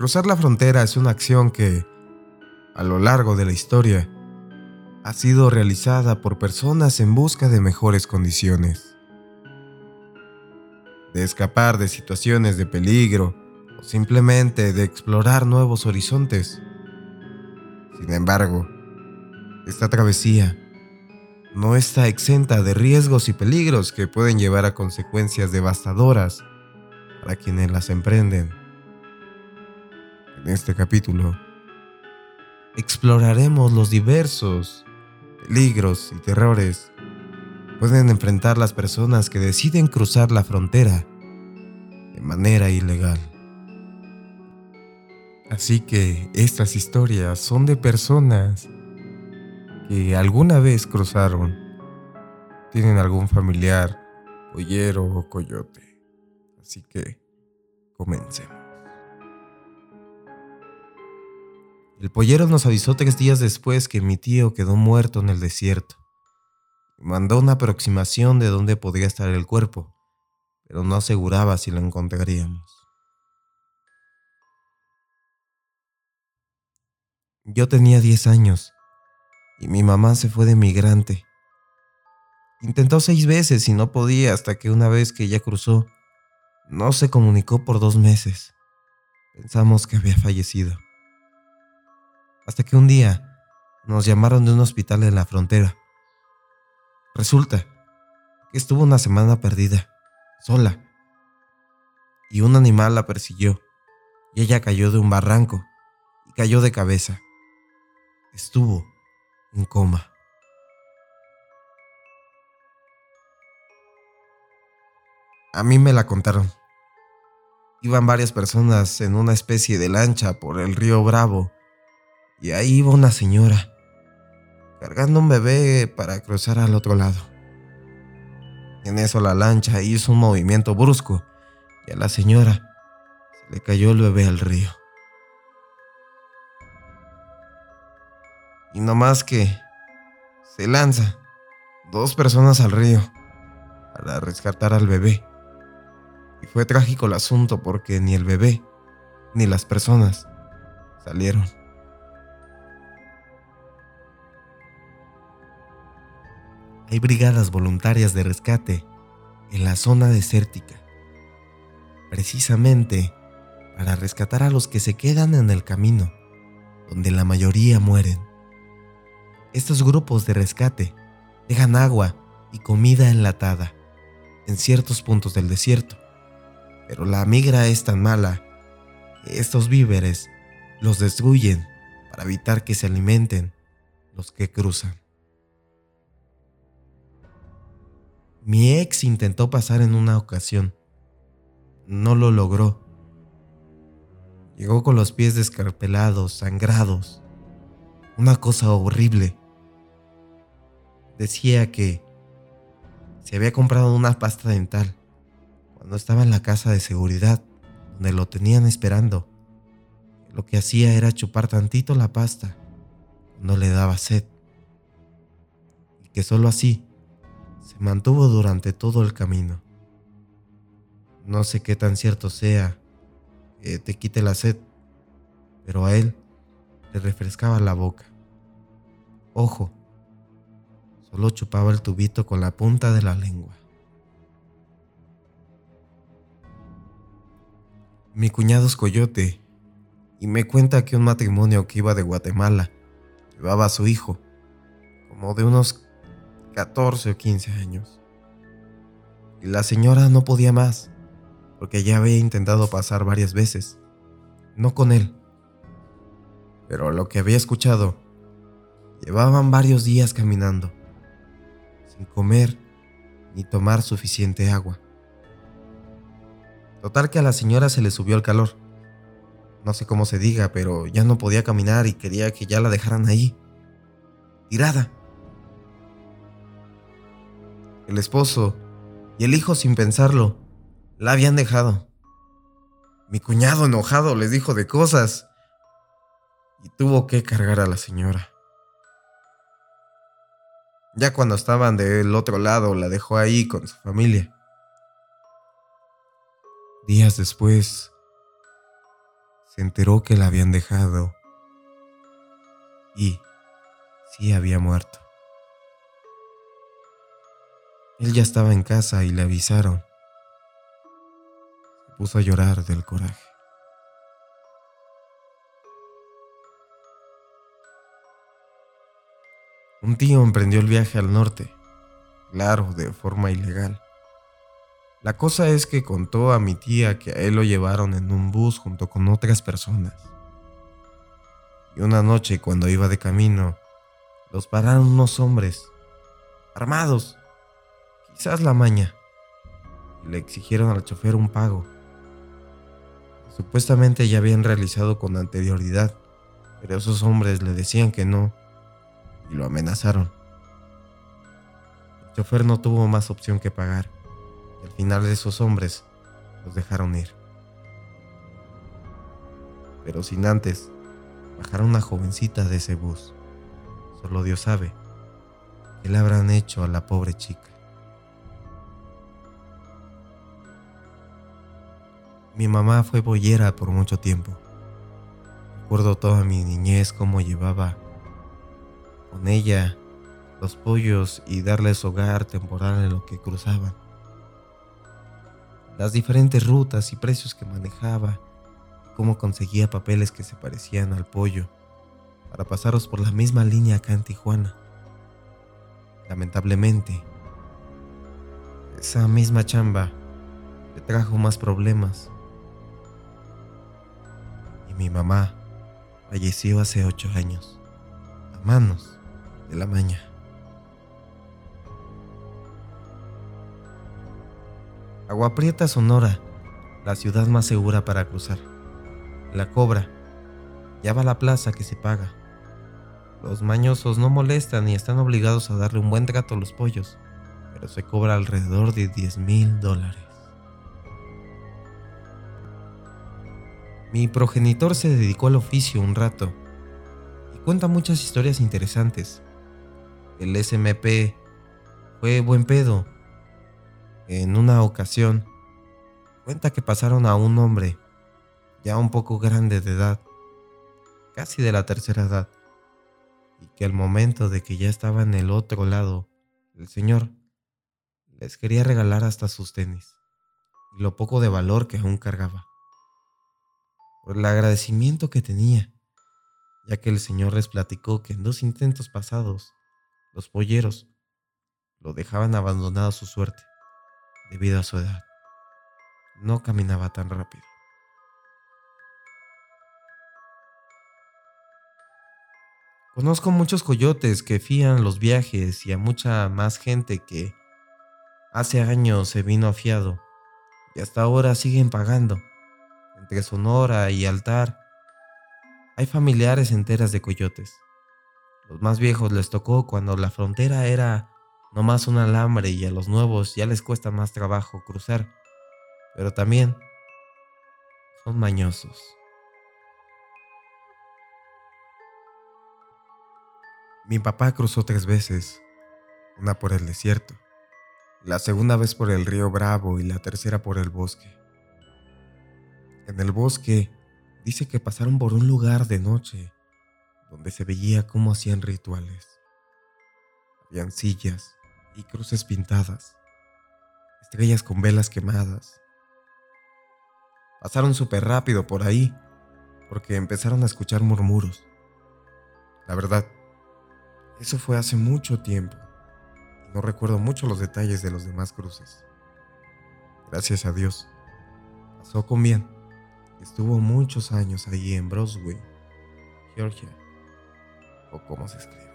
Cruzar la frontera es una acción que, a lo largo de la historia, ha sido realizada por personas en busca de mejores condiciones, de escapar de situaciones de peligro o simplemente de explorar nuevos horizontes. Sin embargo, esta travesía no está exenta de riesgos y peligros que pueden llevar a consecuencias devastadoras para quienes las emprenden. En este capítulo, exploraremos los diversos peligros y terrores que pueden enfrentar las personas que deciden cruzar la frontera de manera ilegal. Así que estas historias son de personas que alguna vez cruzaron, tienen algún familiar, pollero o coyote. Así que comencemos. El pollero nos avisó tres días después que mi tío quedó muerto en el desierto. Mandó una aproximación de dónde podría estar el cuerpo, pero no aseguraba si lo encontraríamos. Yo tenía 10 años y mi mamá se fue de migrante. Intentó seis veces y no podía hasta que una vez que ella cruzó, no se comunicó por dos meses. Pensamos que había fallecido. Hasta que un día nos llamaron de un hospital en la frontera. Resulta que estuvo una semana perdida, sola, y un animal la persiguió, y ella cayó de un barranco y cayó de cabeza. Estuvo en coma. A mí me la contaron. Iban varias personas en una especie de lancha por el río Bravo y ahí iba una señora, cargando un bebé para cruzar al otro lado. En eso la lancha hizo un movimiento brusco y a la señora se le cayó el bebé al río. Y no más que se lanza dos personas al río para rescatar al bebé. Y fue trágico el asunto porque ni el bebé ni las personas salieron. Hay brigadas voluntarias de rescate en la zona desértica, precisamente para rescatar a los que se quedan en el camino, donde la mayoría mueren. Estos grupos de rescate dejan agua y comida enlatada en ciertos puntos del desierto, pero la migra es tan mala que estos víveres los destruyen para evitar que se alimenten los que cruzan. Mi ex intentó pasar en una ocasión. No lo logró. Llegó con los pies descarpelados, sangrados. Una cosa horrible. Decía que se había comprado una pasta dental cuando estaba en la casa de seguridad, donde lo tenían esperando. Lo que hacía era chupar tantito la pasta no le daba sed. Y que solo así se mantuvo durante todo el camino. No sé qué tan cierto sea que te quite la sed, pero a él le refrescaba la boca. Ojo, solo chupaba el tubito con la punta de la lengua. Mi cuñado es coyote y me cuenta que un matrimonio que iba de Guatemala llevaba a su hijo, como de unos 14 o 15 años. Y la señora no podía más, porque ya había intentado pasar varias veces, no con él. Pero lo que había escuchado, llevaban varios días caminando, sin comer ni tomar suficiente agua. Total que a la señora se le subió el calor. No sé cómo se diga, pero ya no podía caminar y quería que ya la dejaran ahí, tirada el esposo y el hijo sin pensarlo la habían dejado. Mi cuñado enojado les dijo de cosas y tuvo que cargar a la señora. Ya cuando estaban del otro lado la dejó ahí con su familia. Días después, se enteró que la habían dejado y sí había muerto. Él ya estaba en casa y le avisaron. Se puso a llorar del coraje. Un tío emprendió el viaje al norte, claro, de forma ilegal. La cosa es que contó a mi tía que a él lo llevaron en un bus junto con otras personas. Y una noche, cuando iba de camino, los pararon unos hombres, armados, quizás la maña, le exigieron al chofer un pago. Supuestamente ya habían realizado con anterioridad, pero esos hombres le decían que no y lo amenazaron. El chofer no tuvo más opción que pagar. Y al final de esos hombres los dejaron ir. Pero sin antes bajar a una jovencita de ese bus. Solo Dios sabe qué le habrán hecho a la pobre chica. Mi mamá fue boyera por mucho tiempo. Recuerdo toda mi niñez cómo llevaba con ella los pollos y darles hogar temporal en lo que cruzaban. Las diferentes rutas y precios que manejaba cómo conseguía papeles que se parecían al pollo para pasarlos por la misma línea acá en Tijuana. Lamentablemente, esa misma chamba le trajo más problemas. Mi mamá falleció hace ocho años, a manos de la maña. Agua Prieta, Sonora, la ciudad más segura para cruzar. La cobra. Ya va la plaza que se paga. Los mañosos no molestan y están obligados a darle un buen trato a los pollos, pero se cobra alrededor de 10 mil dólares. Mi progenitor se dedicó al oficio un rato y cuenta muchas historias interesantes el SMP fue buen pedo. En una ocasión, cuenta que pasaron a un hombre, ya un poco grande de edad, casi de la tercera edad, y que al momento de que ya estaba en el otro lado, el señor les quería regalar hasta sus tenis y lo poco de valor que aún cargaba, por el agradecimiento que tenía, ya que el señor les platicó que en dos intentos pasados los polleros lo dejaban abandonado a su suerte debido a su edad. No caminaba tan rápido. Conozco muchos coyotes que fían los viajes y a mucha más gente que hace años se vino afiado y hasta ahora siguen pagando. Entre Sonora y Altar hay familiares enteras de coyotes. Los más viejos les tocó cuando la frontera era nomás un alambre y a los nuevos ya les cuesta más trabajo cruzar. Pero también son mañosos. Mi papá cruzó tres veces, una por el desierto, la segunda vez por el río Bravo y la tercera por el bosque. En el bosque dice que pasaron por un lugar de noche donde se veía cómo hacían rituales. Habían sillas y cruces pintadas, estrellas con velas quemadas. Pasaron súper rápido por ahí porque empezaron a escuchar murmuros. La verdad, eso fue hace mucho tiempo no recuerdo mucho los detalles de los demás cruces. Gracias a Dios, pasó con bien. Estuvo muchos años ahí en Broswell, Georgia o cómo se escribe.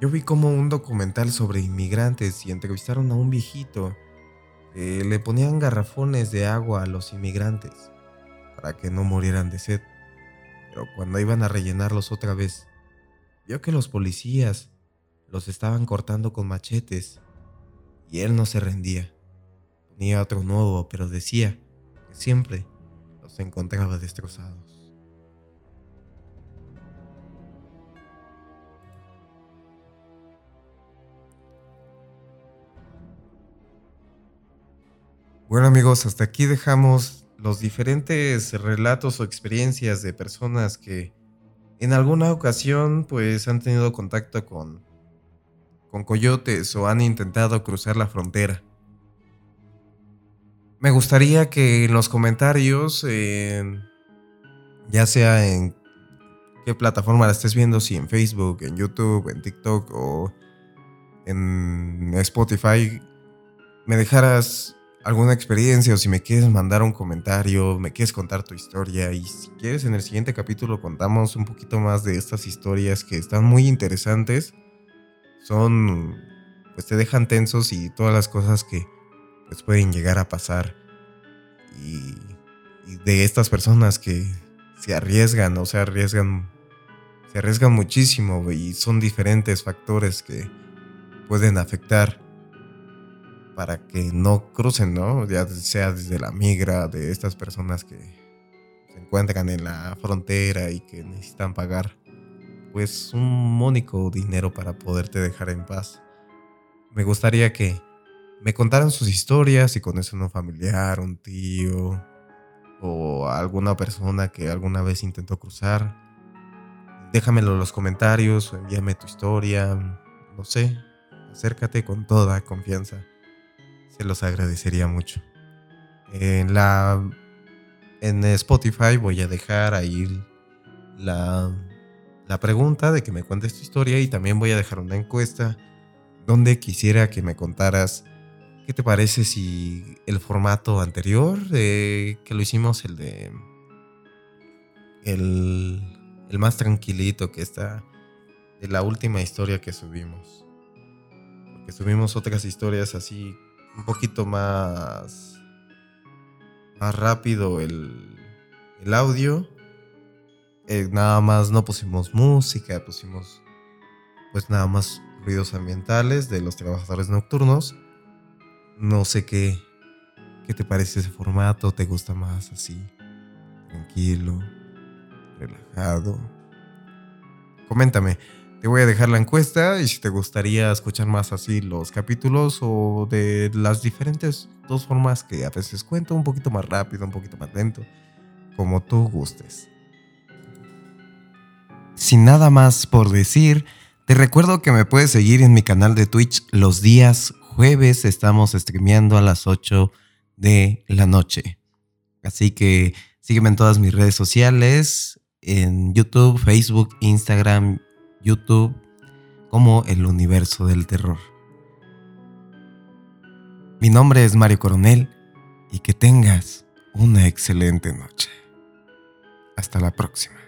Yo vi como un documental sobre inmigrantes y entrevistaron a un viejito que le ponían garrafones de agua a los inmigrantes para que no murieran de sed. Pero cuando iban a rellenarlos otra vez, vio que los policías los estaban cortando con machetes y él no se rendía. Ponía otro nuevo, pero decía que siempre se encontraba destrozados. Bueno amigos, hasta aquí dejamos los diferentes relatos o experiencias de personas que en alguna ocasión pues han tenido contacto con, con coyotes o han intentado cruzar la frontera. Me gustaría que en los comentarios, ya sea en qué plataforma la estés viendo, si en Facebook, en YouTube, en TikTok o en Spotify, me dejaras alguna experiencia o si me quieres mandar un comentario, me quieres contar tu historia y si quieres en el siguiente capítulo contamos un poquito más de estas historias que están muy interesantes. Son, pues te dejan tensos y todas las cosas que pues pueden llegar a pasar. Y, de estas personas que se arriesgan o se arriesgan, se arriesgan muchísimo y son diferentes factores que pueden afectar para que no crucen, ¿no? Ya sea desde la migra, de estas personas que se encuentran en la frontera y que necesitan pagar pues un mónico dinero para poderte dejar en paz. Me gustaría que me contaran sus historias, si conocen a un familiar, un tío o alguna persona que alguna vez intentó cruzar. Déjamelo en los comentarios envíame tu historia, no sé, acércate con toda confianza los agradecería mucho. En la en Spotify voy a dejar ahí la, la pregunta de que me cuentes tu historia y también voy a dejar una encuesta donde quisiera que me contaras qué te parece si el formato anterior que lo hicimos, el de el, el más tranquilito que está de la última historia que subimos. Porque subimos otras historias así un poquito más, más rápido el, el audio. Eh, nada más no pusimos música, pusimos pues nada más ruidos ambientales de los trabajadores nocturnos. No sé qué, qué te parece ese formato, te gusta más así, tranquilo, relajado. Coméntame. Te voy a dejar la encuesta y si te gustaría escuchar más así los capítulos o de las diferentes dos formas que a veces cuento, un poquito más rápido, un poquito más lento, como tú gustes. Sin nada más por decir, te recuerdo que me puedes seguir en mi canal de Twitch los días jueves, estamos streameando a las 8 de la noche. Así que sígueme en todas mis redes sociales, en YouTube, Facebook, Instagram YouTube como el universo del terror. Mi nombre es Mario Coronel y que tengas una excelente noche. Hasta la próxima.